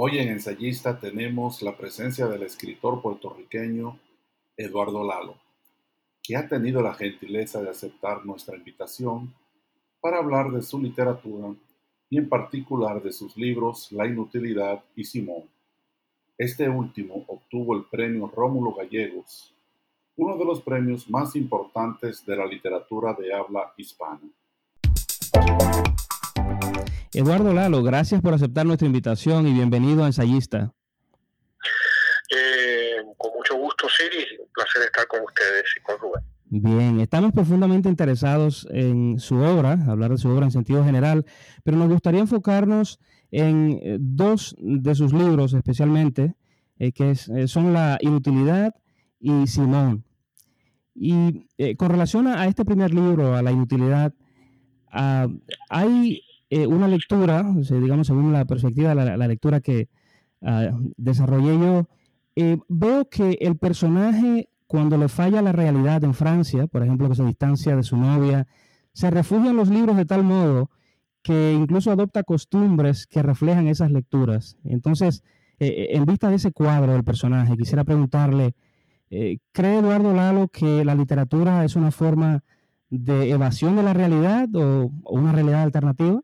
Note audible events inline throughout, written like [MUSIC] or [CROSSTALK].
Hoy en Ensayista tenemos la presencia del escritor puertorriqueño Eduardo Lalo, que ha tenido la gentileza de aceptar nuestra invitación para hablar de su literatura y en particular de sus libros La Inutilidad y Simón. Este último obtuvo el premio Rómulo Gallegos, uno de los premios más importantes de la literatura de habla hispana. Eduardo Lalo, gracias por aceptar nuestra invitación y bienvenido a Ensayista. Eh, con mucho gusto, Siri. Un placer estar con ustedes y con Rubén. Bien, estamos profundamente interesados en su obra, hablar de su obra en sentido general, pero nos gustaría enfocarnos en eh, dos de sus libros especialmente, eh, que son La Inutilidad y Simón. Y con relación a, este primer libro, a La Inutilidad, ah, hay eh, una lectura, digamos, según la perspectiva de la, lectura que ah, desarrollé yo, eh, veo que el personaje, cuando le falla la realidad en Francia, por ejemplo, que se distancia de su novia, se refugia en los libros de tal modo que incluso adopta costumbres que reflejan esas lecturas. Entonces, eh, en vista de ese cuadro del personaje, quisiera preguntarle, ¿cree Eduardo Lalo que la literatura es una forma de evasión de la realidad o una realidad alternativa?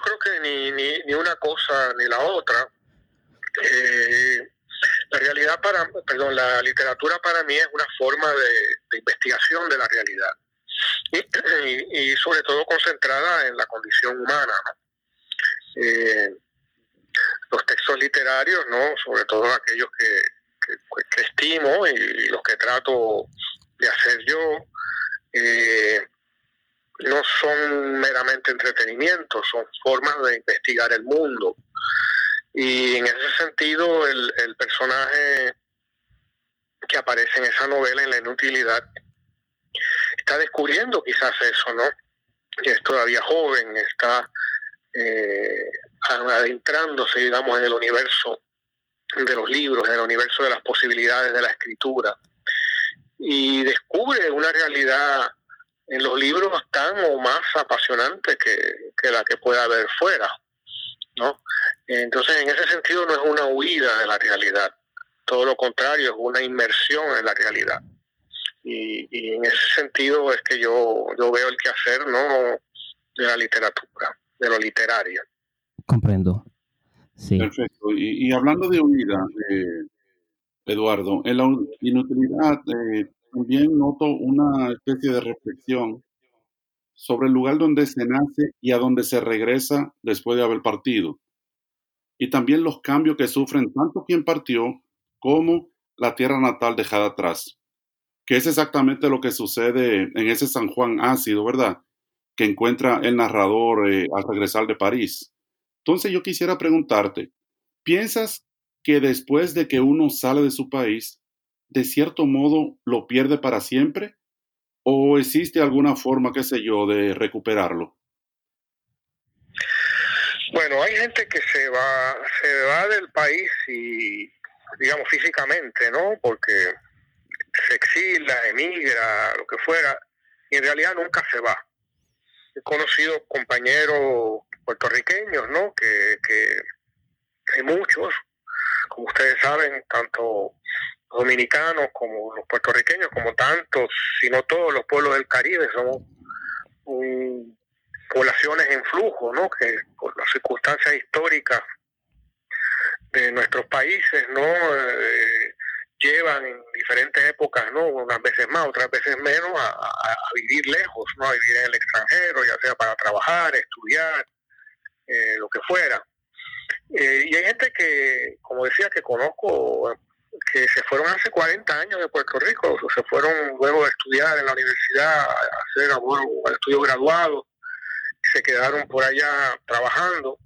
Yo creo que ni, ni, una cosa ni la otra. Eh, la realidad para, perdón, la literatura para mí es una forma de, investigación de la realidad y, sobre todo concentrada en la condición humana. Eh, los textos literarios, no, sobre todo aquellos que, que, estimo y, los que trato de hacer yo, eh, no son meramente entretenimiento, son formas de investigar el mundo. Y en ese sentido, el, personaje que aparece en esa novela, en la inutilidad, está descubriendo quizás eso, ¿no? Que es todavía joven, está eh, adentrándose, digamos, en el universo de los libros, en el universo de las posibilidades de la escritura. Y descubre una realidad en los libros tan o más apasionante que, la que pueda haber fuera, ¿no? Entonces, en ese sentido no es una huida de la realidad, todo lo contrario, es una inmersión en la realidad. Y, en ese sentido es que yo, yo veo el quehacer, ¿no? De la literatura, de lo literario. Comprendo. Sí. Perfecto. Y, hablando de huida, eh, Eduardo, en la inutilidad eh, también noto una especie de reflexión sobre el lugar donde se nace y a donde se regresa después de haber partido. Y también los cambios que sufren tanto quien partió como la tierra natal dejada atrás. Que es exactamente lo que sucede en ese San Juan ácido, ¿verdad? Que encuentra el narrador eh, al regresar de París. Entonces yo quisiera preguntarte, ¿piensas que después de que uno sale de su país, de cierto modo lo pierde para siempre? ¿O existe alguna forma, qué sé yo, de recuperarlo? Bueno, hay gente que se va, se va del país y, digamos, físicamente, ¿no? Porque se exila, emigra, lo que fuera, y en realidad nunca se va. He conocido compañeros puertorriqueños, ¿no? Que, que hay muchos, como ustedes saben, tanto dominicanos como los puertorriqueños, como tantos, si no todos los pueblos del Caribe, somos poblaciones en flujo, ¿no? Que por las circunstancias históricas de nuestros países, ¿no? Eh, llevan en diferentes épocas, ¿no? Unas veces más, otras veces menos, a, vivir lejos, ¿no? A vivir en el extranjero, ya sea para trabajar, estudiar, eh, lo que fuera. Eh, y hay gente que, como decía, que conozco que se fueron hace 40 años de Puerto Rico, se fueron luego de estudiar en la universidad, a hacer estudios graduados, se quedaron por allá trabajando.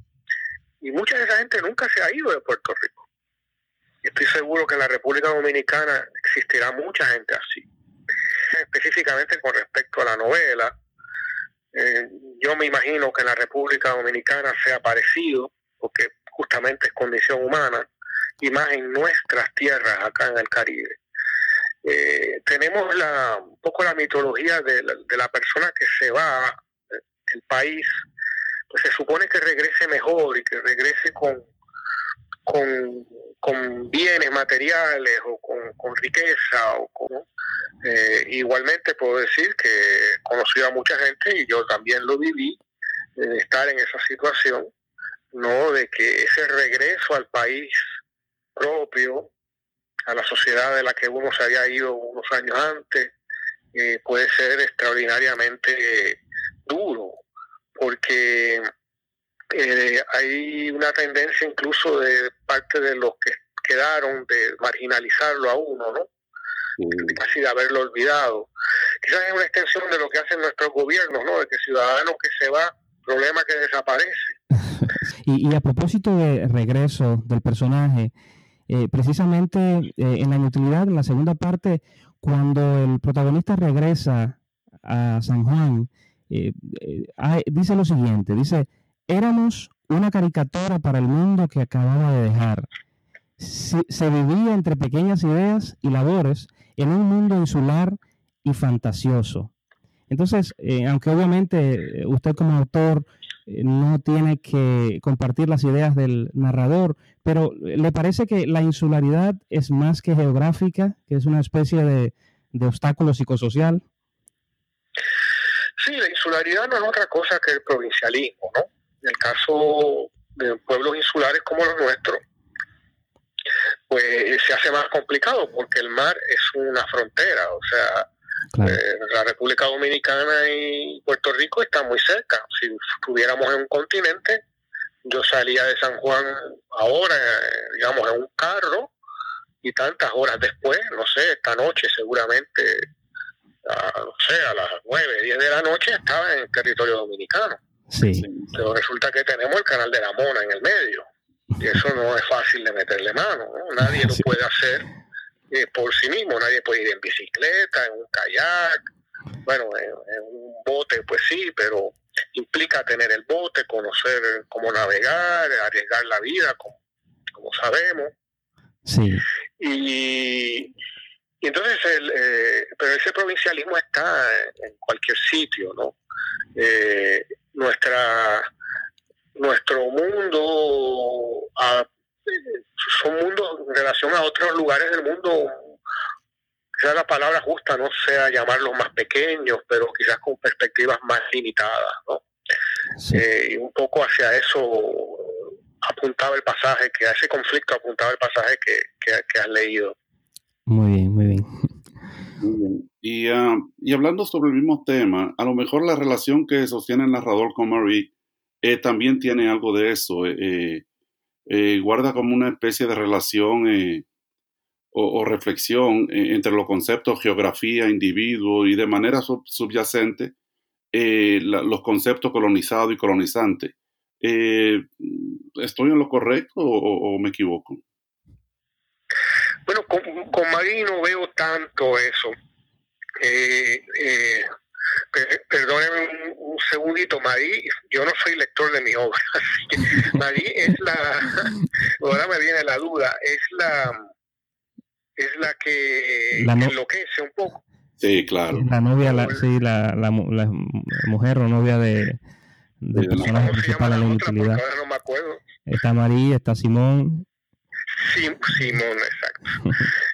Y mucha de esa gente nunca se ha ido de Puerto Rico. Estoy seguro que en la República Dominicana existirá mucha gente así. Específicamente con respecto a la novela, eh, yo me imagino que en la República Dominicana sea parecido, porque justamente es condición humana y más en nuestras tierras acá en el Caribe. Eh, tenemos la, un poco la mitología de la, persona que se va del país se supone que regrese mejor y que regrese con, con, bienes materiales o con, riqueza o eh, igualmente puedo decir que he a mucha gente y yo también lo viví de estar en esa situación no de que ese regreso al país propio a la sociedad de la que uno se había ido unos años antes eh, puede ser extraordinariamente duro porque eh, hay una tendencia incluso de parte de los que quedaron de marginalizarlo a uno, ¿no? Casi de haberlo olvidado. Quizás es una extensión de lo que hacen nuestros gobiernos, ¿no? De que ciudadano que se va, problema que desaparece. [LAUGHS] y, a propósito de regreso del personaje, eh, precisamente eh, en la inutilidad, en la segunda parte, cuando el protagonista regresa a San Juan, dice lo siguiente, dice, Éramos una caricatura para el mundo que acababa de dejar. Se, vivía entre pequeñas ideas y labores en un mundo insular y fantasioso. Entonces, eh, aunque obviamente eh, usted como autor eh, no tiene que compartir las ideas del narrador, pero ¿le parece que la insularidad es más que geográfica, que es una especie de, de obstáculo psicosocial? Sí, la insularidad no es otra cosa que el provincialismo, ¿no? En el caso de pueblos insulares como los nuestros, pues se hace más complicado porque el mar es una frontera, o sea, eh, la República Dominicana y Puerto Rico están muy cerca. Si estuviéramos en un continente, yo salía de San Juan ahora, digamos, en un carro y tantas horas después, no sé, esta noche seguramente, a, no sé, a las 9, 10 de la noche estaba en el territorio dominicano. Sí. Pero resulta que tenemos el canal de la Mona en el medio. Y eso no es fácil de meterle mano. Nadie lo puede hacer eh, por sí mismo. Nadie puede ir en bicicleta, en un kayak. Bueno, en, un bote, pues sí, pero implica tener el bote, conocer cómo navegar, arriesgar la vida, como, como sabemos. Sí. Y, entonces, el, eh, pero ese provincialismo está en cualquier sitio, ¿no? Eh, nuestra nuestro mundo son mundos en relación a otros lugares del mundo quizás la palabra justa no sea llamarlos más pequeños pero quizás con perspectivas más limitadas ¿no? Eh, y un poco hacia eso apuntaba el pasaje que a ese conflicto apuntaba el pasaje que, que, has leído muy bien muy bien muy bien y, ah, y, hablando sobre el mismo tema, a lo mejor la relación que sostiene el narrador con Marie eh, también tiene algo de eso. Eh, eh, guarda como una especie de relación o, reflexión entre los conceptos geografía, individuo y de manera subyacente los conceptos colonizado y colonizante. ¿Estoy en lo correcto o, me equivoco? Bueno, con, con no veo tanto eso eh, eh, perdóneme segundito, Marí, yo no soy lector de mi obra, [LAUGHS] Marí es la, [LAUGHS] ahora me viene la duda, es la, es la que enloquece un poco. Sí, claro. La novia, la, sí, la, la, mujer o novia de, del personaje principal de la utilidad. No me acuerdo. Está María, está Simón. Simón, exacto. [LAUGHS]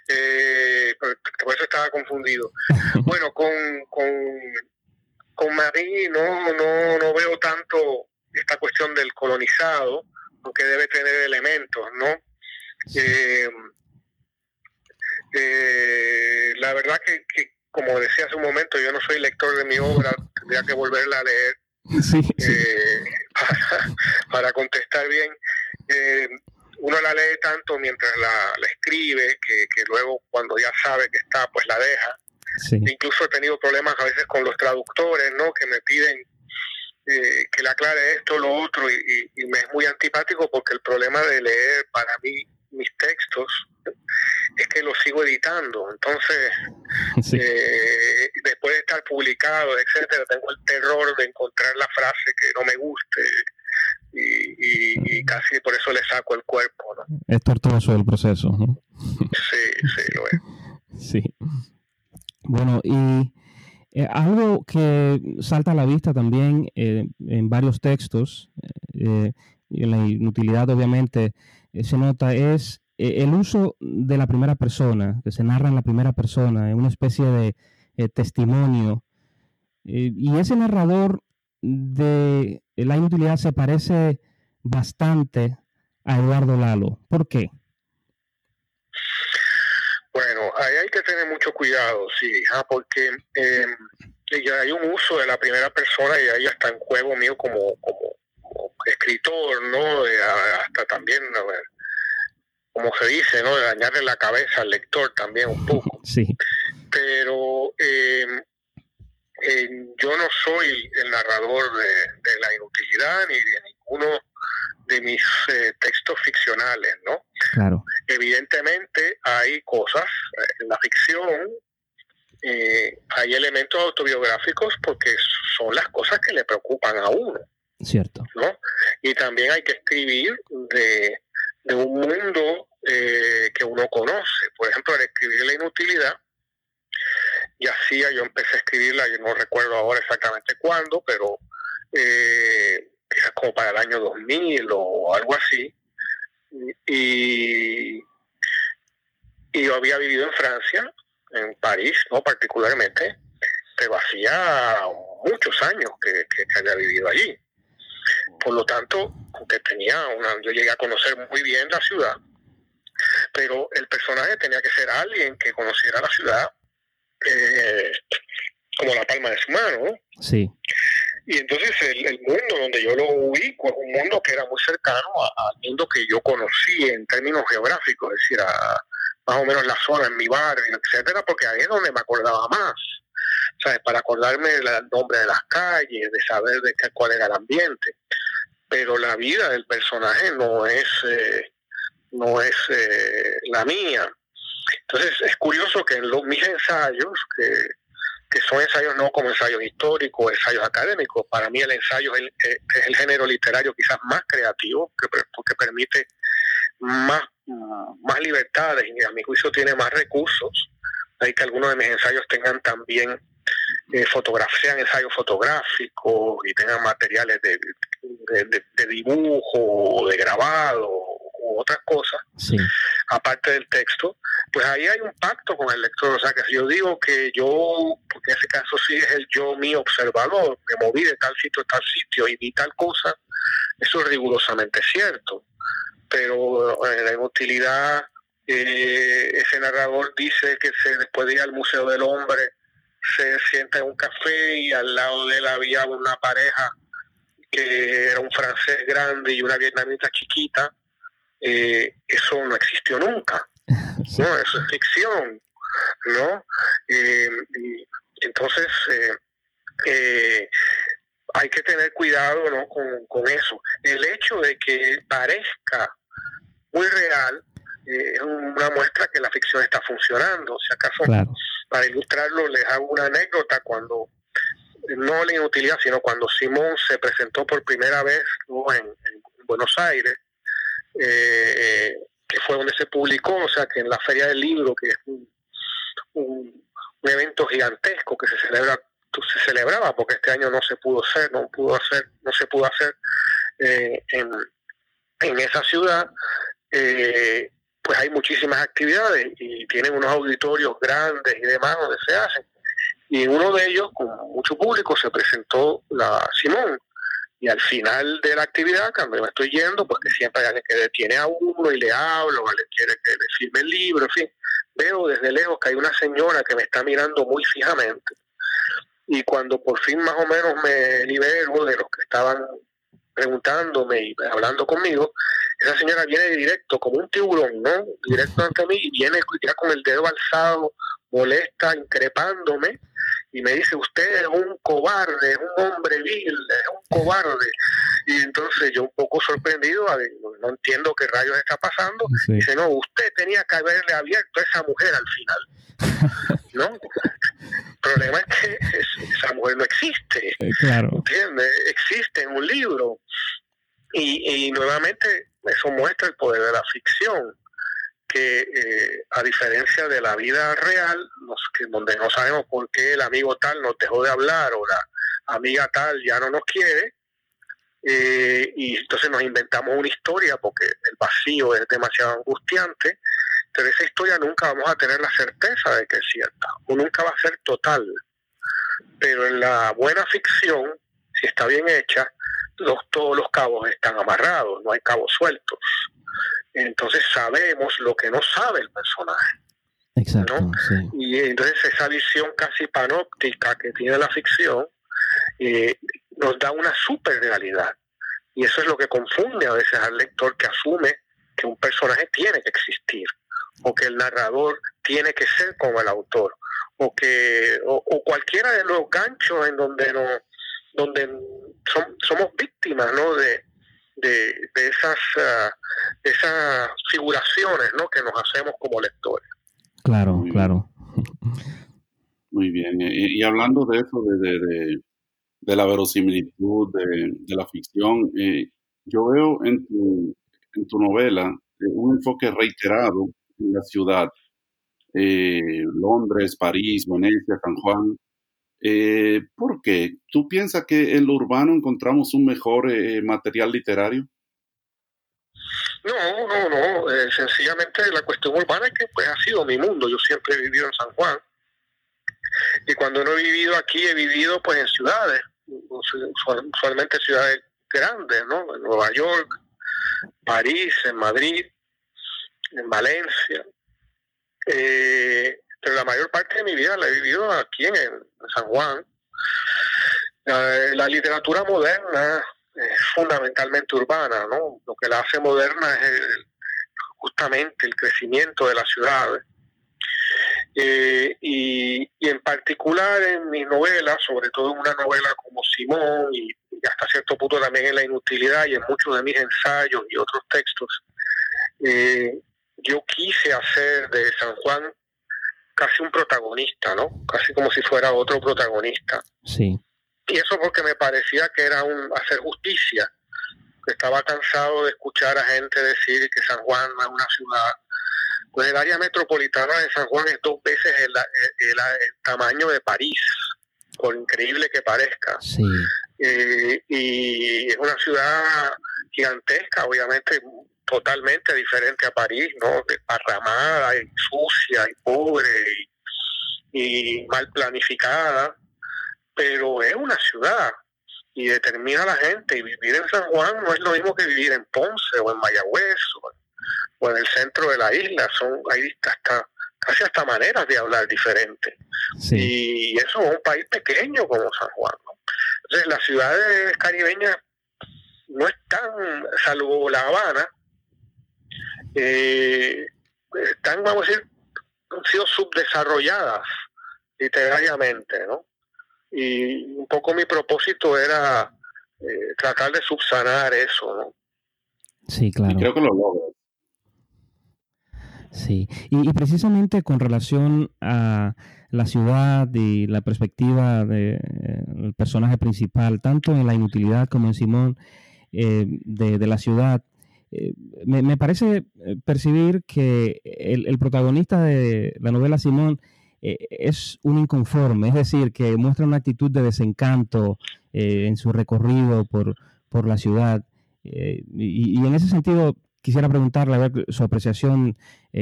eh, por eso estaba confundido. Bueno, con, con, con Marí no, no, no veo tanto esta cuestión del colonizado, porque debe tener elementos, ¿no? Eh, eh, la verdad que, como decía hace un momento, yo no soy lector de mi obra, tendría que volverla a leer eh, [LAUGHS] para, para, contestar bien uno la lee tanto mientras la, escribe que, luego cuando ya sabe que está, pues la deja. Incluso he tenido problemas a veces con los traductores, ¿no? Que me piden eh, que le aclare esto, lo otro, y, me es muy antipático porque el problema de leer para mí mis textos es que los sigo editando. Entonces, [LAUGHS] eh, después de estar publicado, etcétera, tengo el terror de encontrar la frase que no me guste y, casi por eso le saco el cuerpo. ¿no? Es tortuoso el proceso, ¿no? Sí, sí, lo es. [LAUGHS] Sí. Bueno, y Eh, algo que salta a la vista también eh, en varios textos, eh, en la inutilidad obviamente se nota, es el uso de la primera persona, que se narra en la primera persona, en una especie de testimonio. y ese narrador de la inutilidad se parece bastante a Eduardo Lalo. ¿Por qué? Bueno, ahí hay que tener mucho cuidado, sí, porque eh, ya hay un uso de la primera persona y ahí está en juego mío como, como, escritor, ¿no? hasta también, como se dice, ¿no? De dañarle la cabeza al lector también un poco. Sí. Pero eh, eh, yo no soy el narrador de, de, la inutilidad ni de ninguno de mis eh, textos ficcionales, ¿no? Claro. Evidentemente hay cosas eh, en la ficción, eh, hay elementos autobiográficos porque son las cosas que le preocupan a uno. Cierto. ¿no? Y también hay que escribir de, de un mundo que uno conoce. Por ejemplo, al escribir la inutilidad, y hacía, yo empecé a escribirla, yo no recuerdo ahora exactamente cuándo, pero eh, quizás como para el año 2000 o algo así. Y, yo había vivido en Francia, en París, no particularmente, pero hacía muchos años que, había vivido allí. Por lo tanto, aunque tenía una, yo llegué a conocer muy bien la ciudad, pero el personaje tenía que ser alguien que conociera la ciudad eh, como la palma de su mano. Sí. Y entonces el, mundo donde yo lo ubico es un mundo que era muy cercano al mundo que yo conocí en términos geográficos, es decir, a, más o menos la zona en mi barrio, etcétera, porque ahí es donde me acordaba más. ¿Sabes? Para acordarme del nombre de las calles, de saber de qué, cuál era el ambiente. Pero la vida del personaje no es, eh, no es eh, la mía. Entonces es curioso que en los, mis ensayos, que que son ensayos no como ensayos históricos, ensayos académicos. Para mí el ensayo es el, género literario quizás más creativo, que, porque permite más, más libertades y a mi juicio tiene más recursos. Hay que algunos de mis ensayos tengan también eh, sean ensayos fotográficos y tengan materiales de, de, de dibujo o de grabado otras cosas, aparte del texto, pues ahí hay un pacto con el lector. O sea, que si yo digo que yo, porque en ese caso sí es el yo mío observador, me moví de tal sitio a tal sitio y vi tal cosa, eso es rigurosamente cierto. Pero en la inutilidad, eh, ese narrador dice que se, después de ir al Museo del Hombre, se sienta en un café y al lado de él había una pareja que era un francés grande y una vietnamita chiquita, eh, eso no existió nunca, [LAUGHS] ¿no? Eso es ficción, ¿no? Eh, entonces, eh, hay que tener cuidado ¿no? con, eso. El hecho de que parezca muy real es una muestra que la ficción está funcionando. Si acaso, para ilustrarlo, les hago una anécdota cuando, no la inutilidad, sino cuando Simón se presentó por primera vez en Buenos Aires, eh, que fue donde se publicó, o sea que en la Feria del Libro, que es un, un, evento gigantesco que se celebra se celebraba porque este año no se pudo hacer, no pudo hacer, no se pudo hacer eh, en, en, esa ciudad, eh, pues hay muchísimas actividades y tienen unos auditorios grandes y demás donde se hacen. Y uno de ellos, con mucho público, se presentó la Simón, y al final de la actividad, cuando me estoy yendo, porque siempre hay alguien que detiene a uno y le hablo, o le quiere que le firme el libro, en fin, veo desde lejos que hay una señora que me está mirando muy fijamente. Y cuando por fin más o menos me libero de los que estaban preguntándome y hablando conmigo, esa señora viene directo, como un tiburón, ¿no? Directo ante mí y viene ya con el dedo alzado, molesta, increpándome y me dice, usted es un cobarde, es un hombre vil, es un cobarde. Y entonces yo un poco sorprendido, no entiendo qué rayos está pasando, dice, no, usted tenía que haberle abierto a esa mujer al final. [LAUGHS] ¿No? El problema es que esa mujer no existe. Eh, claro. ¿Entiendes? Existe en un libro. Y, y nuevamente eso muestra el poder de la ficción que eh, a diferencia de la vida real, donde no sabemos por qué el amigo tal nos dejó de hablar o la amiga tal ya no nos quiere, eh, y entonces nos inventamos una historia porque el vacío es demasiado angustiante, pero esa historia nunca vamos a tener la certeza de que es cierta, o nunca va a ser total. Pero en la buena ficción, si está bien hecha, los, todos los cabos están amarrados, no hay cabos sueltos. Entonces sabemos lo que no sabe el personaje. Exacto. Y entonces esa visión casi panóptica que tiene la ficción eh, nos da una super realidad. Y eso es lo que confunde a veces al lector que asume que un personaje tiene que existir, o que el narrador tiene que ser como el autor, o que o, cualquiera de los ganchos en donde no donde somos víctimas ¿no? de, de, esas, ah, esas figuraciones ¿no? que nos hacemos como lectores. Claro, claro. Muy bien. Y, hablando de eso, de, de, la verosimilitud, de, la ficción, eh, yo veo en tu, en tu novela eh, un enfoque reiterado en la ciudad. Eh, Londres, París, Venecia, San Juan. Eh, ¿Por qué? ¿Tú piensas que en lo urbano encontramos un mejor eh, material literario? No, no, no. Eh, sencillamente la cuestión urbana es que pues, ha sido mi mundo. Yo siempre he vivido en San Juan. Y cuando no he vivido aquí, he vivido pues en ciudades, usualmente ciudades grandes, ¿no? En Nueva York, París, en Madrid, en Valencia. Eh, pero la mayor parte de mi vida la he vivido aquí en, San Juan. la literatura moderna es fundamentalmente urbana, ¿no? Lo que la hace moderna es justamente el crecimiento de las ciudades. Eh, y, en particular en mis novelas, sobre todo en una novela como Simón y, hasta cierto punto también en La Inutilidad y en muchos de mis ensayos y otros textos, eh, yo quise hacer de San Juan casi un protagonista, ¿no? Casi como si fuera otro protagonista. Sí. Y eso porque me parecía que era un hacer justicia. Que estaba cansado de escuchar a gente decir que San Juan no es una ciudad. Pues el área metropolitana de San Juan es dos veces el, tamaño de París, por increíble que parezca. Sí. Eh, y es una ciudad gigantesca, obviamente totalmente diferente a París, ¿no? Desparramada y sucia y pobre y, mal planificada, pero es una ciudad y determina a la gente y vivir en San Juan no es lo mismo que vivir en Ponce o en Mayagüez o, en el centro de la isla, son hay hasta casi hasta maneras de hablar diferentes. Y eso es un país pequeño como San Juan. Entonces las ciudades caribeñas no están, salvo La Habana, eh, están, vamos a decir, han sido subdesarrolladas literariamente, ¿no? Y un poco mi propósito era eh, tratar de subsanar eso, ¿no? Sí, claro. creo que lo logro. Sí, y, precisamente con relación a la ciudad y la perspectiva del eh, personaje principal, tanto en la inutilidad como en Simón, de, de, la ciudad, eh, me, parece eh, percibir que el, protagonista de la novela Simón eh, es un inconforme, es decir, que muestra una actitud de desencanto en su recorrido por, por la ciudad. Y, en ese sentido, quisiera preguntarle a ver su apreciación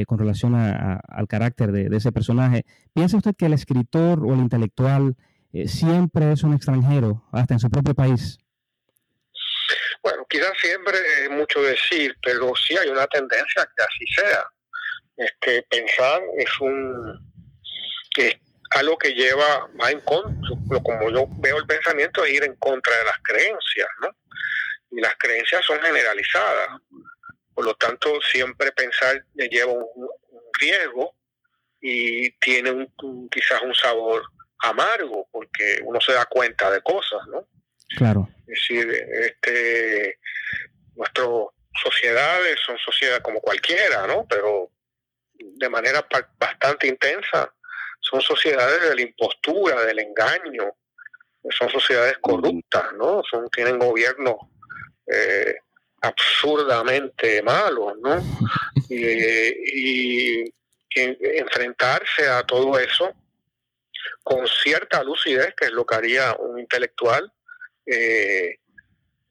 con relación al carácter de, ese personaje. ¿Piensa usted que el escritor o el intelectual siempre es un extranjero, hasta en su propio país? Bueno, quizás siempre es mucho decir, pero sí hay una tendencia que así sea. Es que pensar es un es algo que lleva más en contra, como yo veo el pensamiento, es ir en contra de las creencias, ¿no? Y las creencias son generalizadas. Por lo tanto, siempre pensar lleva un, riesgo y tiene un, quizás un sabor amargo, porque uno se da cuenta de cosas, ¿no? Claro. Es decir, este, nuestras sociedades son sociedades como cualquiera, ¿no? Pero de manera bastante intensa son sociedades de la impostura, del engaño, son sociedades corruptas, ¿no? Son, tienen gobiernos eh, absurdamente malos, ¿no? [LAUGHS] y, enfrentarse a todo eso con cierta lucidez, que es lo que haría un intelectual, eh,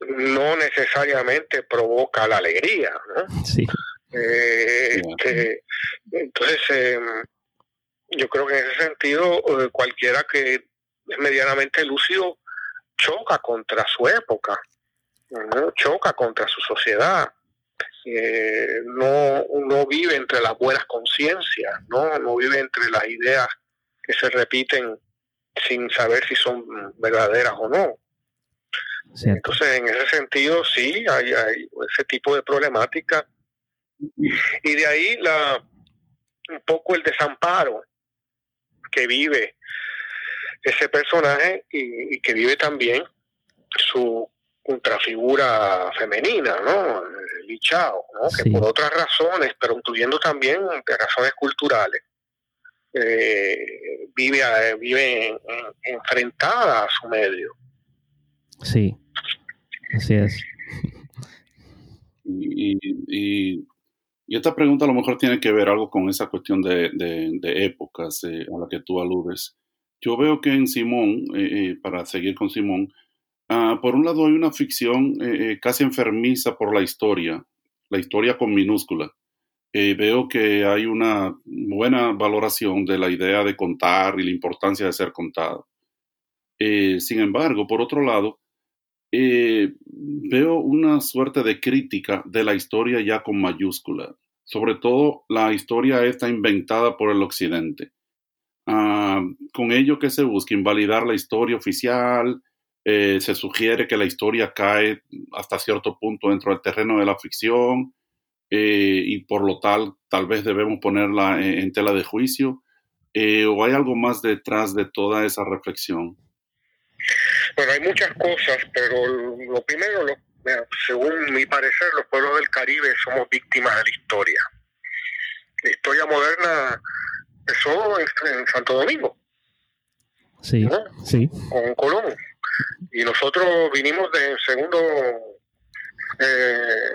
no necesariamente provoca la alegría, ¿no? Sí. Eh, este, entonces, em, yo creo que en ese sentido, eh, cualquiera que es medianamente lúcido choca contra su época, choca contra su sociedad. Eh, no, no vive entre las buenas conciencias, ¿no? no vive entre las ideas que se repiten sin saber si son verdaderas o no. Entonces, en ese sentido, sí, hay, hay ese tipo de problemática. Y de ahí la un poco el desamparo que vive ese personaje y, que vive también su contrafigura femenina, ¿no? Lichao, ¿no? Que por otras razones, pero incluyendo también razones culturales, eh, vive, vive enfrentada a su medio. Sí, así es. Y, esta pregunta a lo mejor tiene que ver algo con esa cuestión de, de, épocas eh, a la que tú aludes. Yo veo que en Simón, eh, eh, para seguir con Simón, ah, por un lado hay una ficción casi enfermiza por la historia, la historia con minúscula. veo que hay una buena valoración de la idea de contar y la importancia de ser contado. sin embargo, por otro lado, eh, veo una suerte de crítica de la historia ya con mayúscula. Sobre todo la historia está inventada por el occidente. Ah, con ello que se busca invalidar la historia oficial, eh, se sugiere que la historia cae hasta cierto punto dentro del terreno de la ficción eh, y por lo tal tal vez debemos ponerla en tela de juicio. ¿O hay algo más detrás de toda esa reflexión? Bueno, hay muchas cosas, pero lo primero, lo, según mi parecer, los pueblos del Caribe somos víctimas de la historia. La historia moderna empezó en, Santo Domingo. Sí, sí. Con Colón. Y nosotros vinimos de segundo eh,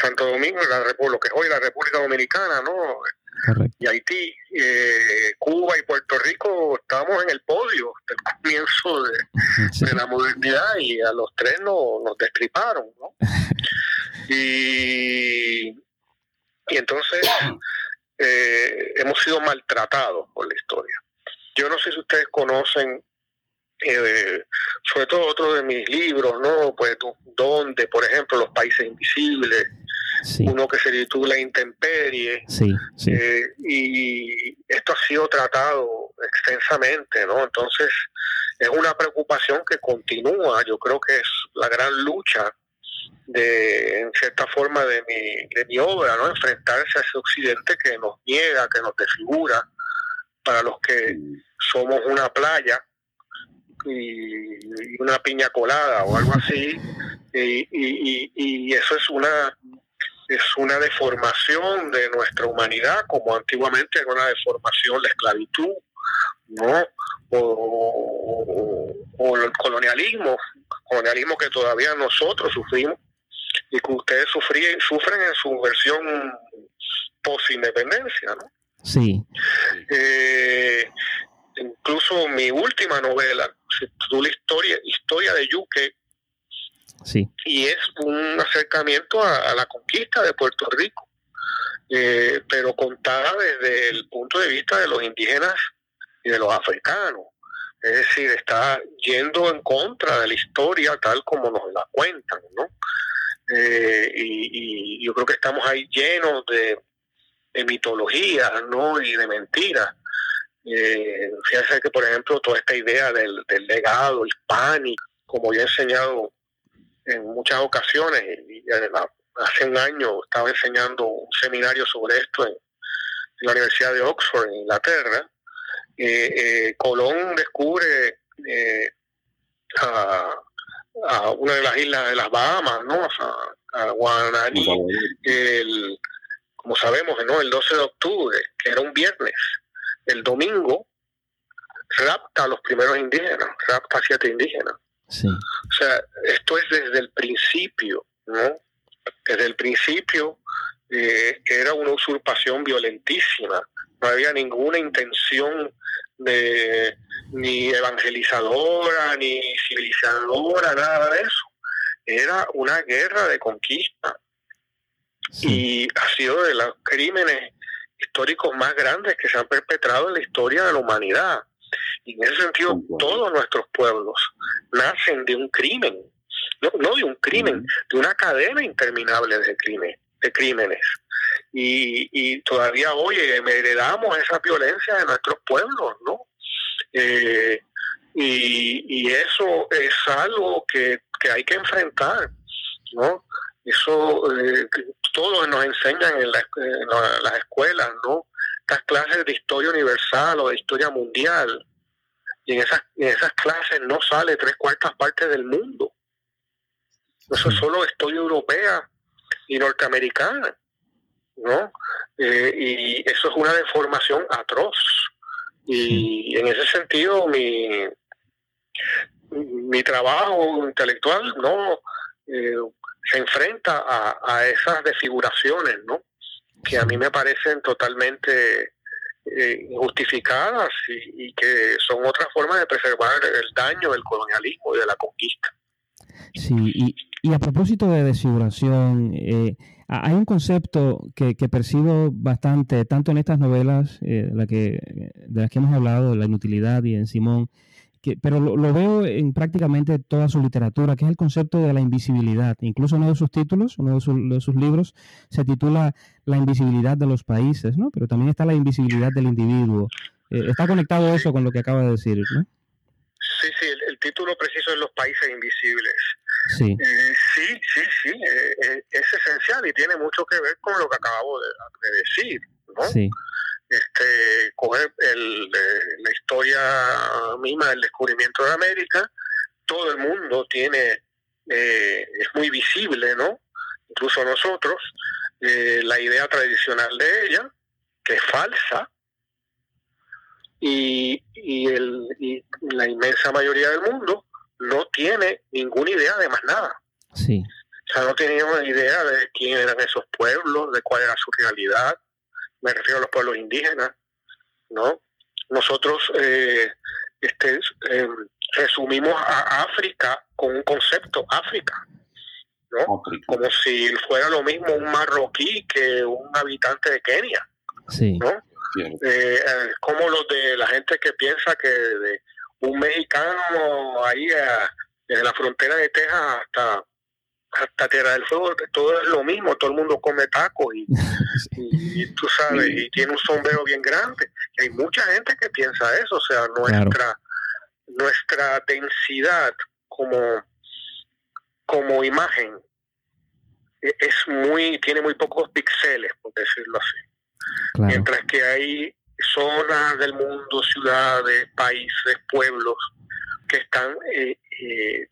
Santo Domingo, la, lo que es hoy la República Dominicana, ¿no? Y Haití, eh, Cuba y Puerto Rico estamos en el podio del comienzo de, la modernidad y a los tres nos, nos destriparon. ¿no? [LAUGHS] y, y entonces eh, hemos sido maltratados por la historia. Yo no sé si ustedes conocen, eh, sobre todo otro de mis libros, ¿no? Pues donde, por ejemplo, los países invisibles, uno que se titula Intemperie. Sí, eh, y esto ha sido tratado extensamente, ¿no? Entonces, es una preocupación que continúa. Yo creo que es la gran lucha de, en cierta forma, de mi, de mi obra, ¿no? Enfrentarse a ese occidente que nos niega, que nos desfigura, para los que somos una playa y, una piña colada o algo así. y, y, y eso es una es una deformación de nuestra humanidad, como antiguamente era una deformación la esclavitud, ¿no? O, el colonialismo, colonialismo que todavía nosotros sufrimos y que ustedes sufren en su versión post-independencia, ¿no? Sí. Eh, incluso mi última novela, se titula Historia, Historia de Yuque, y es un acercamiento a, la conquista de Puerto Rico, eh, pero contada desde el punto de vista de los indígenas y de los africanos. Es decir, está yendo en contra de la historia tal como nos la cuentan, ¿no? Eh, y, yo creo que estamos ahí llenos de, de mitologías, ¿no? Y de mentiras. Eh, fíjense que, por ejemplo, toda esta idea del, del legado hispánico, como yo he enseñado en muchas ocasiones y, hace un año estaba enseñando un seminario sobre esto en, la Universidad de Oxford, en Inglaterra. Eh, eh, Colón descubre eh, a, una de las islas de las Bahamas, ¿no? a, Guananí, el, como sabemos, ¿no? el 12 de octubre, que era un viernes. El domingo rapta a los primeros indígenas, rapta a siete indígenas. Sí. O sea, esto es desde el principio ¿no? Desde el principio eh, era una usurpación violentísima, no había ninguna intención de ni evangelizadora, ni civilizadora, nada de eso. Era una guerra de conquista. Y ha sido de los crímenes históricos más grandes que se han perpetrado en la historia de la humanidad. Y en ese sentido, todos nuestros pueblos nacen de un crimen, no, no de un crimen, de una cadena interminable de, crimen, de crímenes. Y, y todavía hoy heredamos esa violencia de nuestros pueblos, ¿no? Eh, y, y, eso es algo que, que, hay que enfrentar, ¿no? Eso eh, todos nos enseñan en, las escuelas, ¿no? Estas clases de historia universal o de historia mundial. Y en esas, en esas clases no sale tres cuartas partes del mundo. Eso es solo historia europea y norteamericana, ¿no? Eh, y eso es una deformación atroz. Y en ese sentido, mi, mi trabajo intelectual no eh, se enfrenta a, esas desfiguraciones, ¿no? Que a mí me parecen totalmente eh, injustificadas y, que son otra forma de preservar el daño del colonialismo y de la conquista. Sí, y, a propósito de desfiguración, eh, hay un concepto que, percibo bastante, tanto en estas novelas eh, la que, de las que hemos hablado, La inutilidad y en Simón, pero lo, veo en prácticamente toda su literatura, que es el concepto de la invisibilidad. Incluso uno de sus títulos, uno de, sus libros, se titula La invisibilidad de los países, ¿no? Pero también está la invisibilidad del individuo. Eh, está conectado eso con lo que acaba de decir, ¿no? Sí, sí, el, título preciso es Los países invisibles. Sí, eh, sí, sí, sí eh, es esencial y tiene mucho que ver con lo que acabo de, de decir, ¿no? Sí este, coger el, la historia misma del descubrimiento de América, todo el mundo tiene, eh, es muy visible, ¿no? Incluso nosotros, eh, la idea tradicional de ella, que es falsa, y, y, el, y la inmensa mayoría del mundo no tiene ninguna idea de más nada. Sí. O sea, no teníamos idea de quién eran esos pueblos, de cuál era su realidad, me refiero a los pueblos indígenas, ¿no? Nosotros eh, este, em, resumimos a África con un concepto, África, ¿no? Como si fuera lo mismo un marroquí que un habitante de Kenia, sí. ¿no? Eh, eh, como los de la gente que piensa que de un mexicano ahí desde la frontera de Texas hasta hasta Tierra del Fuego todo es lo mismo, todo el mundo come tacos [LAUGHS] y, tú sabes, y tiene un sombrero bien grande. Y hay mucha gente que piensa eso, o sea, nuestra, nuestra densidad como, como imagen e, es muy, tiene muy pocos píxeles, por decirlo así. Mientras que hay zonas del mundo, ciudades, países, pueblos que están eh, eh,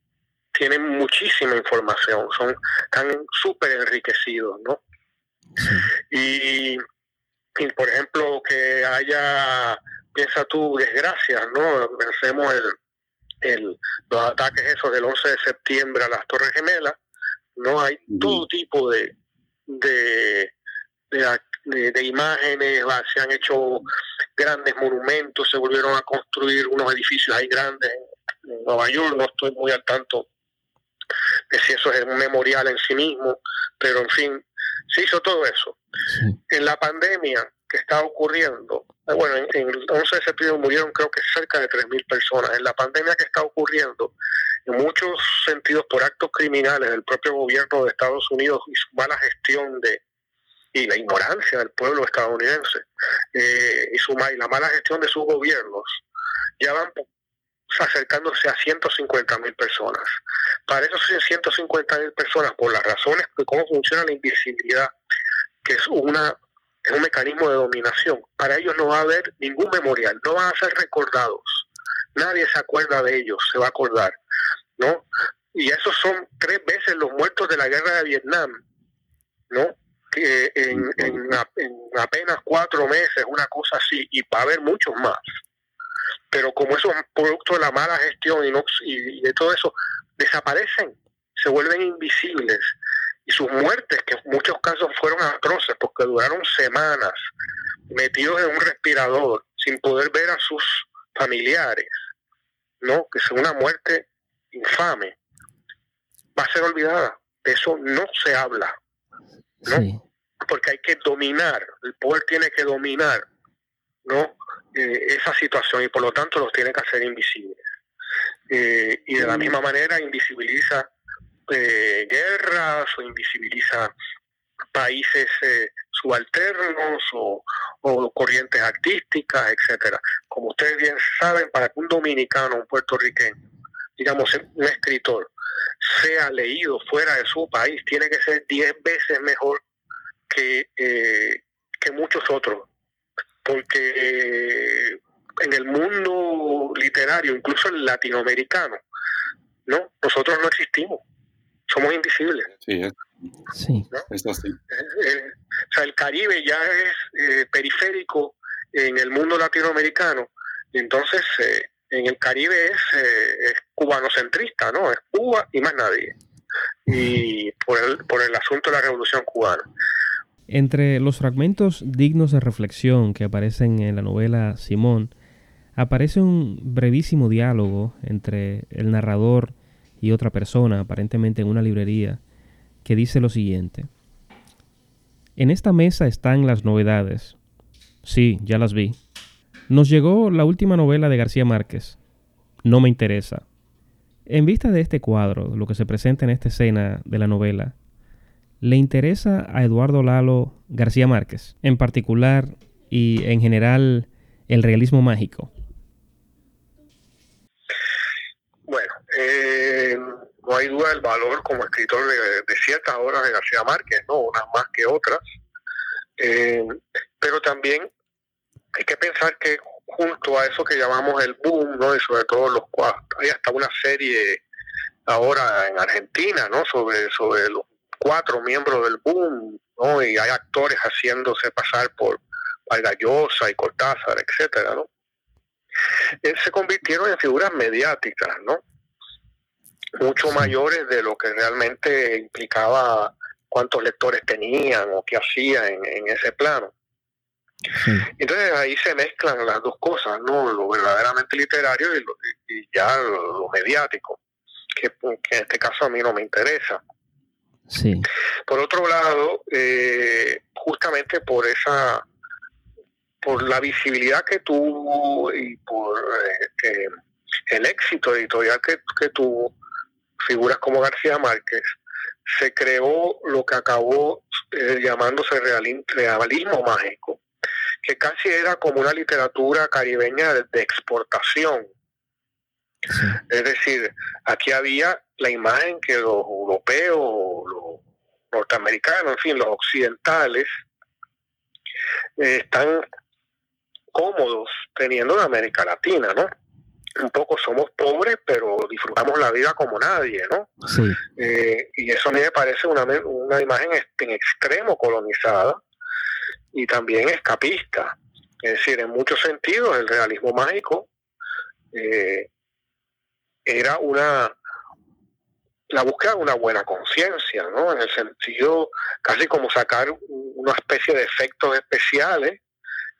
tienen muchísima información, son tan súper enriquecidos, ¿no? Y, por ejemplo, que haya, piensa tú, desgracias, ¿no? Pensemos el, el, los ataques esos del 11 de septiembre a las Torres Gemelas, ¿no? Hay todo tipo de, de, de, imágenes, se han hecho grandes monumentos, se volvieron a construir unos edificios ahí grandes en Nueva York, no estoy muy al tanto de si eso es un memorial en sí mismo, pero en fin, se hizo todo eso. En la pandemia que está ocurriendo, eh, bueno, en, el 11 de septiembre murieron creo que cerca de 3.000 personas. En la pandemia que está ocurriendo, en muchos sentidos por actos criminales del propio gobierno de Estados Unidos y su mala gestión de y la ignorancia del pueblo estadounidense eh, y, su, y la mala gestión de sus gobiernos, ya van acercándose a 150 mil personas. Para esos 150 mil personas, por las razones de cómo funciona la invisibilidad, que es una es un mecanismo de dominación, para ellos no va a haber ningún memorial, no van a ser recordados. Nadie se acuerda de ellos, se va a acordar, ¿no? Y esos son tres veces los muertos de la guerra de Vietnam, ¿no? Que en, en, en apenas cuatro meses, una cosa así, y va a haber muchos más pero como eso es producto de la mala gestión y, y, de todo eso, desaparecen, se vuelven invisibles. y sus muertes, que en muchos casos fueron atroces porque duraron semanas metidos en un respirador sin poder ver a sus familiares, ¿no? Que es una muerte infame, va a ser olvidada. De eso no se habla, ¿no? Porque hay que dominar, el poder tiene que dominar, ¿no? Eh, esa situación y por lo tanto los tiene que hacer invisibles. Eh, y de la misma manera invisibiliza eh, guerras o invisibiliza países subalternos o, corrientes artísticas, etcétera. Como ustedes bien saben, para que un dominicano, un puertorriqueño, digamos, un escritor, sea leído fuera de su país, tiene que ser diez veces mejor que, que muchos otros. Porque en el mundo literario, incluso el latinoamericano, ¿no? Nosotros no existimos, somos invisibles. Sí, Sí. Es así. Eh, eh, o sea, el Caribe ya es eh, periférico en el mundo latinoamericano, y entonces en el Caribe es, es, cubanocentrista, ¿no? Es Cuba y más nadie. Y por el, por el asunto de la revolución cubana. Entre los fragmentos dignos de reflexión que aparecen en la novela Simón, aparece un brevísimo diálogo entre el narrador y otra persona, aparentemente en una librería, que dice lo siguiente. En esta mesa están las novedades. Sí, ya las vi. Nos llegó la última novela de García Márquez. No me interesa. En vista de este cuadro, lo que se presenta en esta escena de la novela, ¿le interesa a Eduardo Lalo García Márquez, en particular y en general el realismo mágico? Bueno, eh, no hay duda del valor como escritor de, ciertas obras de García Márquez, ¿no? Unas más que otras. Eh, pero también hay que pensar que junto a eso que llamamos el boom, ¿no? Y sobre todo los hay hasta una serie ahora en Argentina, ¿no? Sobre, sobre los cuatro miembros del boom, ¿no? Y hay actores haciéndose pasar por Vargallosa y Cortázar, etcétera, ¿no? Eh, se convirtieron en figuras mediáticas, ¿no? mucho mayores de lo que realmente implicaba cuántos lectores tenían o qué hacían en, ese plano. Entonces ahí se mezclan las dos cosas, ¿no? Lo verdaderamente literario y, ya lo, mediático, que, en este caso a mí no me interesa. Sí. Por otro lado, eh, justamente por esa, por la visibilidad que tuvo y por eh, el éxito editorial que, que tuvo, figuras como García Márquez, se creó lo que acabó eh, llamándose realismo mágico, que casi era como una literatura caribeña de, exportación. Es decir, aquí había la imagen que los europeos, norteamericanos, en fin, los occidentales, eh, están cómodos teniendo en América Latina, ¿no? un poco somos pobres, pero disfrutamos la vida como nadie, ¿no? Sí. Eh, y eso a mí me parece una, una imagen en extremo colonizada y también escapista. Es decir, en muchos sentidos el realismo mágico eh, era una la búsqueda de una buena conciencia, ¿no? En el sentido casi como sacar una especie de efectos especiales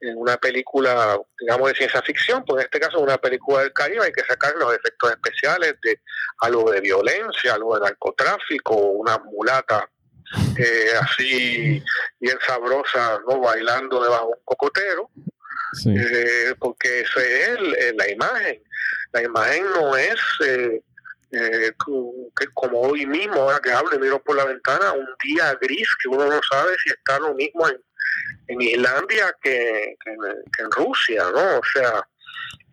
en una película, digamos, de ciencia ficción, pues en este caso una película del Caribe hay que sacar los efectos especiales de algo de violencia, algo de narcotráfico, una mulata eh, así bien sabrosa, ¿no? Bailando debajo de un cocotero. Eh, porque eso es la imagen. La imagen no es eh, que como hoy mismo, ahora que hablo y miro por la ventana, un día gris que uno no sabe si está lo mismo en en Islandia que, en Rusia, ¿no? O sea,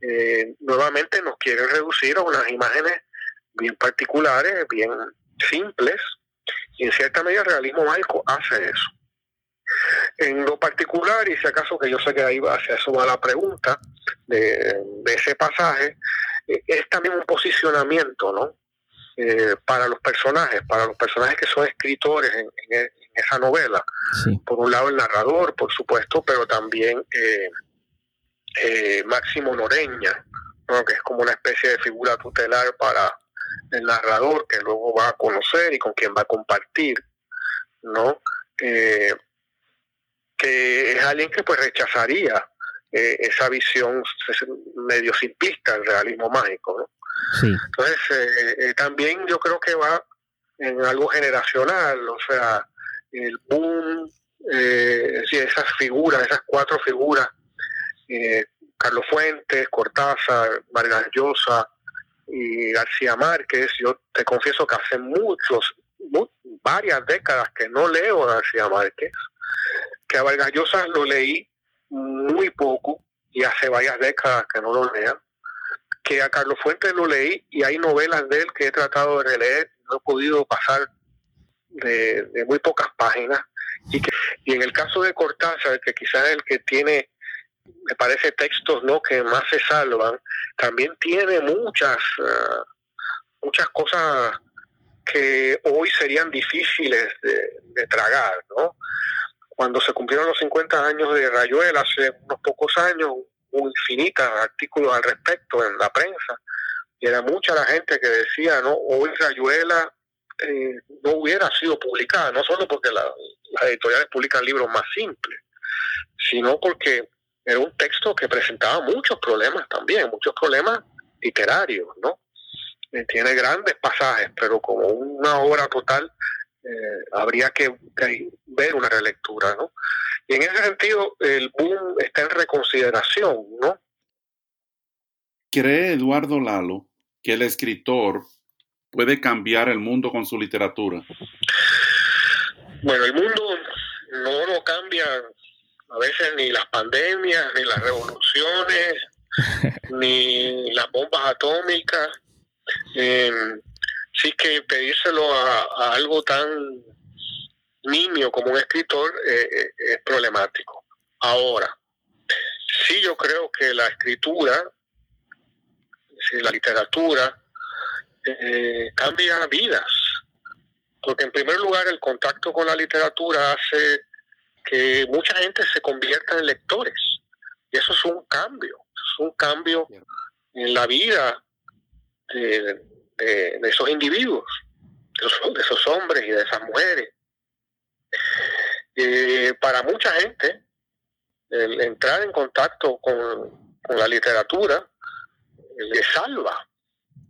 eh, nuevamente nos quieren reducir a unas imágenes bien particulares, bien simples, y en cierta medida el realismo mágico hace eso. En lo particular, y si acaso que yo sé que ahí va, hacia eso va la pregunta de, ese pasaje, eh, es también un posicionamiento, ¿no? Eh, para los personajes, para los personajes que son escritores en, esa novela. Por un lado el narrador, por supuesto, pero también eh, eh, Máximo Noreña, que es como una especie de figura tutelar para el narrador que luego va a conocer y con quien va a compartir. ¿no? Que es alguien que pues rechazaría eh, esa visión medio simplista del realismo mágico, ¿no? Entonces, eh, también yo creo que va en algo generacional, o sea, el boom, eh, esas figuras, esas cuatro figuras, Carlos Fuentes, Cortázar, Vargas Llosa y García Márquez, yo te confieso que hace muchos, varias décadas que no leo a García Márquez, que a Vargas Llosa lo leí muy poco y hace varias décadas que no lo leo, que a Carlos Fuentes lo leí y hay novelas de él que he tratado de releer, no he podido pasar de, muy pocas páginas. Y, que, y en el caso de Cortázar, que quizás es el que tiene, me parece, textos no que más se salvan, también tiene muchas, ah, muchas cosas que hoy serían difíciles de, de tragar, ¿no? Cuando se cumplieron los 50 años de Rayuela, hace unos pocos años, hubo infinitas artículos al respecto en la prensa, y era mucha la gente que decía, no, hoy Rayuela eh, no hubiera sido publicada, no solo porque las editoriales publican libros más simples, sino porque era un texto que presentaba muchos problemas también, muchos problemas literarios, ¿no? Eh, tiene grandes pasajes, pero como una obra total eh, habría que, ver una relectura, ¿no? Y en ese sentido, el boom está en reconsideración, ¿no? ¿Cree Eduardo Lalo que el escritor puede cambiar el mundo con su literatura? Bueno, el mundo no lo cambia a veces ni las pandemias, ni las revoluciones, [LAUGHS] ni las bombas atómicas. Eh, sí que pedírselo a, algo tan nimio como un escritor eh, eh, es problemático. Ahora, sí yo creo que la escritura, la literatura, eh, cambia vidas. Porque en primer lugar el contacto con la literatura hace que mucha gente se convierta en lectores. Y eso es un cambio, es un cambio en la vida de, de, esos individuos, de esos, hombres y de esas mujeres. Eh, para mucha gente, el entrar en contacto con, la literatura les salva,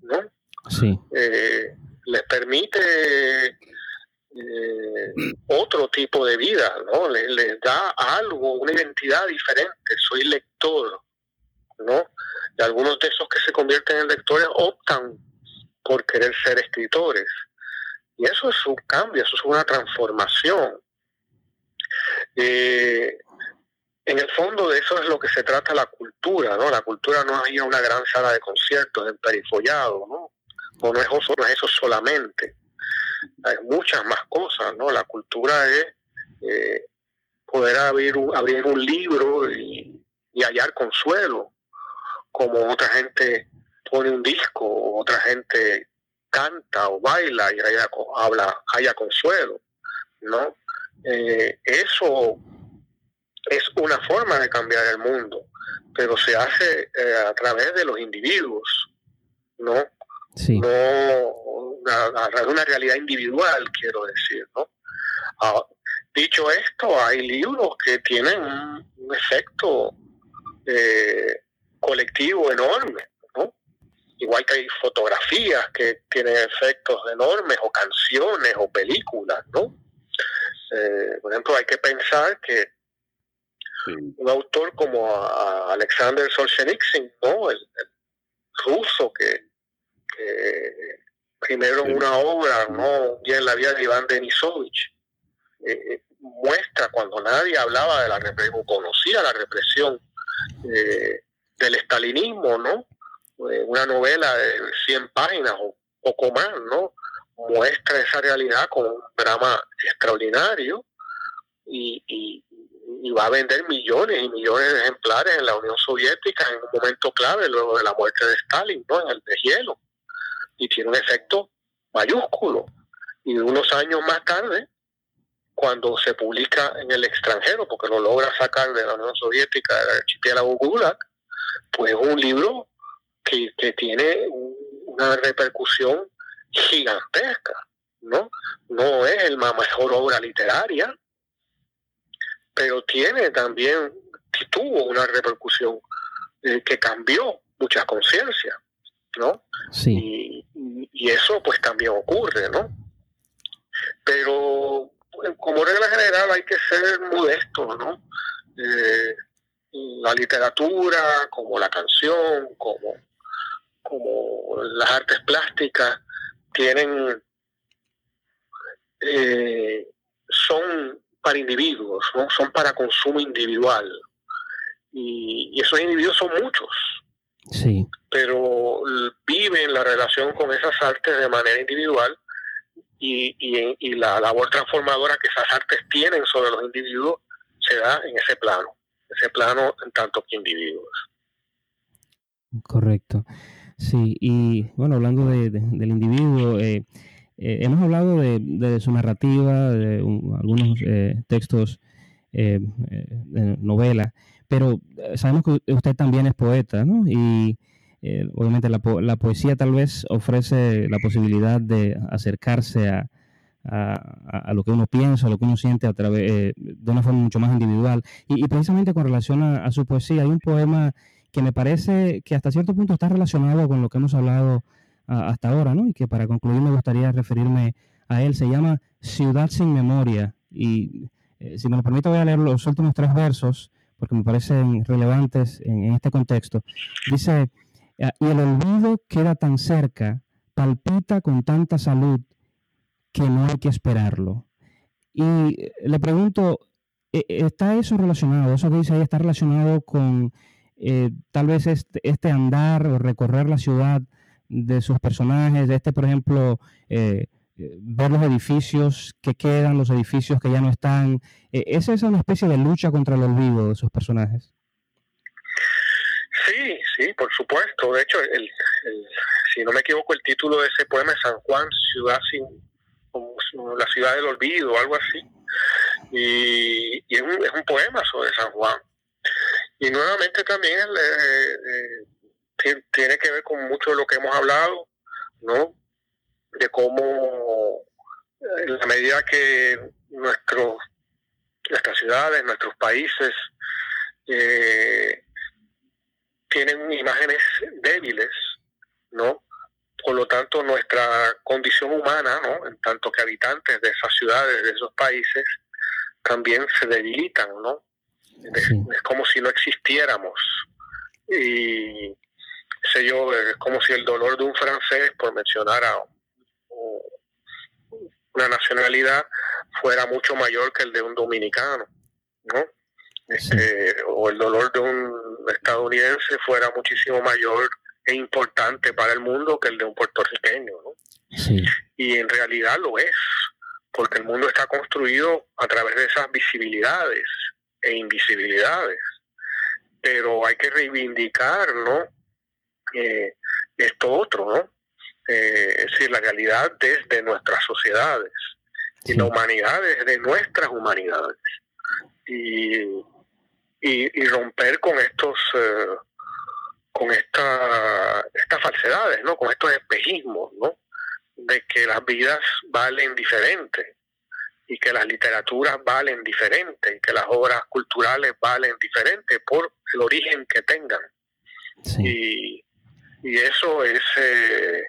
¿no? Sí. Eh, les permite eh, otro tipo de vida, ¿no? Les, les, da algo, una identidad diferente. Soy lector, ¿no? Y algunos de esos que se convierten en lectores optan por querer ser escritores. Y eso es un cambio, eso es una transformación. Eh, en el fondo de eso es lo que se trata la cultura, ¿no? La cultura no es una gran sala de conciertos, de perifollado, ¿no? O no es, eso, no es eso solamente. Hay muchas más cosas, ¿no? La cultura es eh, poder abrir un, abrir un libro y, y hallar consuelo, como otra gente pone un disco, otra gente canta o baila y haya, habla, haya consuelo, ¿no? Eh, eso es una forma de cambiar el mundo, pero se hace eh, a través de los individuos, ¿no? Sí. No a, través de una realidad individual, quiero decir, ¿no? Ah, dicho esto, hay libros que tienen un, efecto eh, colectivo enorme, igual que hay fotografías que tienen efectos enormes, o canciones, o películas, ¿no? Eh, por ejemplo, hay que pensar que un autor como Alexander Solzhenitsyn, ¿no? El, ruso que, primero en una obra, ¿no? Ya en la vida de Iván Denisovich, eh, muestra cuando nadie hablaba de la represión, conocía la represión eh, del estalinismo, ¿no? Una novela de 100 páginas o poco más, ¿no? Muestra esa realidad con un drama extraordinario y, va a vender millones y millones de ejemplares en la Unión Soviética en un momento clave luego de la muerte de Stalin, ¿no? En el deshielo. Y tiene un efecto mayúsculo. Y unos años más tarde, cuando se publica en el extranjero, porque lo logra sacar de la Unión Soviética, del archipiélago Gulag, pues un libro que, tiene una repercusión gigantesca, ¿no? No es la mejor obra literaria, pero tiene también, tuvo una repercusión eh, que cambió muchas conciencias, ¿no? Sí. Y, y, eso pues también ocurre, ¿no? Pero como regla general hay que ser modesto, ¿no? Eh, la literatura, como la canción, como, como las artes plásticas, tienen eh, son para individuos, ¿no? son para consumo individual. Y, esos individuos son muchos. Sí. Pero viven la relación con esas artes de manera individual y, y, la labor transformadora que esas artes tienen sobre los individuos se da en ese plano, ese plano en tanto que individuos. Correcto. Sí, y bueno, hablando de, del individuo, eh, eh, hemos hablado de, su narrativa, de algunos eh, textos de novela, pero sabemos que usted también es poeta, ¿no? Y obviamente la, la, poesía tal vez ofrece la posibilidad de acercarse a, a, lo que uno piensa, a lo que uno siente a través, de una forma mucho más individual. Y, precisamente con relación a, su poesía, hay un poema que me parece que hasta cierto punto está relacionado con lo que hemos hablado hasta ahora, ¿no? Y que para concluir me gustaría referirme a él. Se llama Ciudad sin Memoria. Y eh, si me lo permite voy a leer los últimos tres versos porque me parecen relevantes en, este contexto. Dice, ah, y el olvido queda tan cerca, palpita con tanta salud que no hay que esperarlo. Y eh, le pregunto, ¿e, ¿está eso relacionado? Eso que dice ahí está relacionado con eh, tal vez este, este, andar o recorrer la ciudad de sus personajes, de este, por ejemplo, eh, eh, ver los edificios que quedan, los edificios que ya no están. ¿Esa es una especie de lucha contra el olvido de sus personajes? Sí, sí, por supuesto. De hecho, el, si no me equivoco, el título de ese poema es San Juan, ciudad sin, la ciudad del olvido, algo así. Y, es, un, es un poema sobre San Juan. Y nuevamente también eh, eh, tiene que ver con mucho de lo que hemos hablado, ¿no? De cómo en la medida que nuestros, nuestras ciudades, nuestros países eh, tienen imágenes débiles, ¿no? Por lo tanto, nuestra condición humana, ¿no? En tanto que habitantes de esas ciudades, de esos países, también se debilitan, ¿no? Es, como si no existiéramos. Y sé yo, es como si el dolor de un francés, por mencionar a una nacionalidad, fuera mucho mayor que el de un dominicano, ¿no? Este, o el dolor de un estadounidense fuera muchísimo mayor e importante para el mundo que el de un puertorriqueño, ¿no? Y en realidad lo es, porque el mundo está construido a través de esas visibilidades, e invisibilidades. Pero hay que reivindicar, ¿no? Eh, esto otro, ¿no? Eh, es decir, la realidad desde nuestras sociedades y la humanidad desde nuestras humanidades. Y, y, romper con estos, eh, con esta, estas falsedades, ¿no? Con estos espejismos, ¿no? De que las vidas valen diferente y que las literaturas valen diferente, que las obras culturales valen diferente por el origen que tengan. Y, y, eso es eh,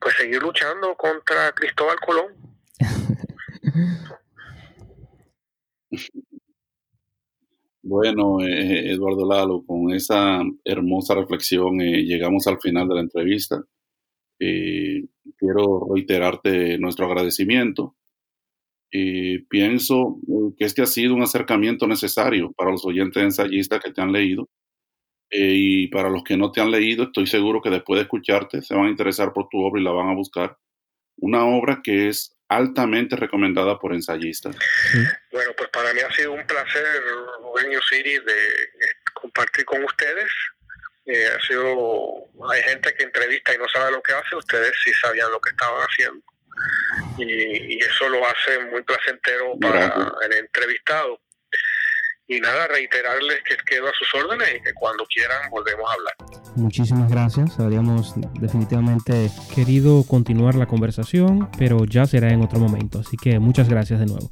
pues seguir luchando contra Cristóbal Colón. [LAUGHS] Bueno, eh, Eduardo Lalo, con esa hermosa reflexión eh, llegamos al final de la entrevista. quiero reiterarte nuestro agradecimiento y pienso eh, que este ha sido un acercamiento necesario para los oyentes ensayistas que te han leído. Eh, y para los que no te han leído, estoy seguro que después de escucharte se van a interesar por tu obra y la van a buscar. Una obra que es altamente recomendada por ensayistas. Bueno, pues para mí ha sido un placer, Rubén Siri, de compartir con ustedes. Eh, ha sido, hay gente que entrevista y no sabe lo que hace, ustedes sí sabían lo que estaban haciendo y, eso lo hace muy placentero para el entrevistado. y nada, reiterarles que quedo a sus órdenes y que cuando quieran volvemos a hablar. Muchísimas gracias. Habríamos definitivamente querido continuar la conversación, pero ya será en otro momento. Así que muchas gracias de nuevo.